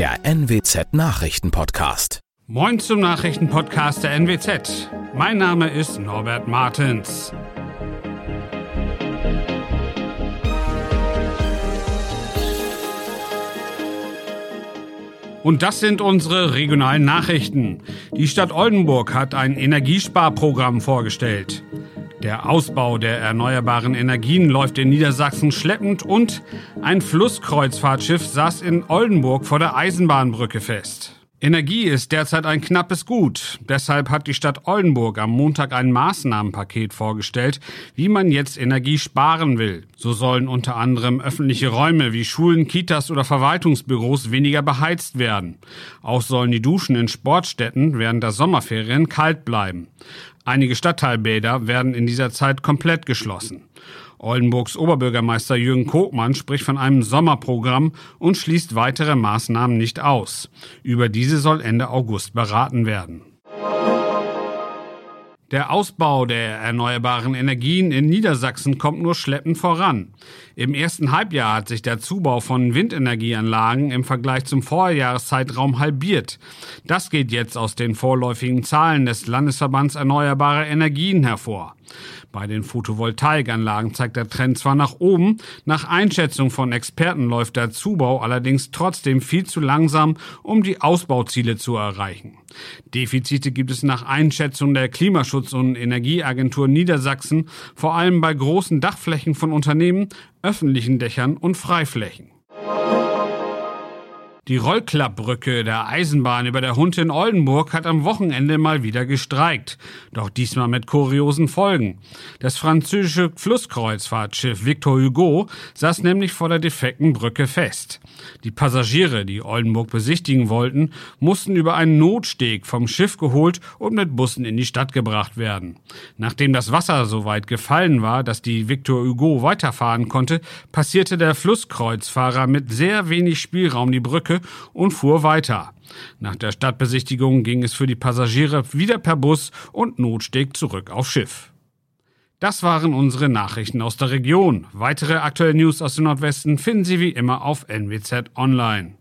der NWZ Nachrichtenpodcast. Moin zum Nachrichtenpodcast der NWZ. Mein Name ist Norbert Martens. Und das sind unsere regionalen Nachrichten. Die Stadt Oldenburg hat ein Energiesparprogramm vorgestellt. Der Ausbau der erneuerbaren Energien läuft in Niedersachsen schleppend und ein Flusskreuzfahrtschiff saß in Oldenburg vor der Eisenbahnbrücke fest. Energie ist derzeit ein knappes Gut. Deshalb hat die Stadt Oldenburg am Montag ein Maßnahmenpaket vorgestellt, wie man jetzt Energie sparen will. So sollen unter anderem öffentliche Räume wie Schulen, Kitas oder Verwaltungsbüros weniger beheizt werden. Auch sollen die Duschen in Sportstätten während der Sommerferien kalt bleiben. Einige Stadtteilbäder werden in dieser Zeit komplett geschlossen. Oldenburgs Oberbürgermeister Jürgen Kogmann spricht von einem Sommerprogramm und schließt weitere Maßnahmen nicht aus. Über diese soll Ende August beraten werden. Der Ausbau der erneuerbaren Energien in Niedersachsen kommt nur schleppend voran. Im ersten Halbjahr hat sich der Zubau von Windenergieanlagen im Vergleich zum Vorjahreszeitraum halbiert. Das geht jetzt aus den vorläufigen Zahlen des Landesverbands Erneuerbare Energien hervor. Bei den Photovoltaikanlagen zeigt der Trend zwar nach oben, nach Einschätzung von Experten läuft der Zubau allerdings trotzdem viel zu langsam, um die Ausbauziele zu erreichen. Defizite gibt es nach Einschätzung der Klimaschutz- und Energieagentur Niedersachsen vor allem bei großen Dachflächen von Unternehmen, öffentlichen Dächern und Freiflächen. Die Rollklappbrücke der Eisenbahn über der Hunte in Oldenburg hat am Wochenende mal wieder gestreikt. Doch diesmal mit kuriosen Folgen. Das französische Flusskreuzfahrtschiff Victor Hugo saß nämlich vor der defekten Brücke fest. Die Passagiere, die Oldenburg besichtigen wollten, mussten über einen Notsteg vom Schiff geholt und mit Bussen in die Stadt gebracht werden. Nachdem das Wasser so weit gefallen war, dass die Victor Hugo weiterfahren konnte, passierte der Flusskreuzfahrer mit sehr wenig Spielraum die Brücke und fuhr weiter. Nach der Stadtbesichtigung ging es für die Passagiere wieder per Bus und Notsteg zurück aufs Schiff. Das waren unsere Nachrichten aus der Region. Weitere aktuelle News aus dem Nordwesten finden Sie wie immer auf NWZ Online.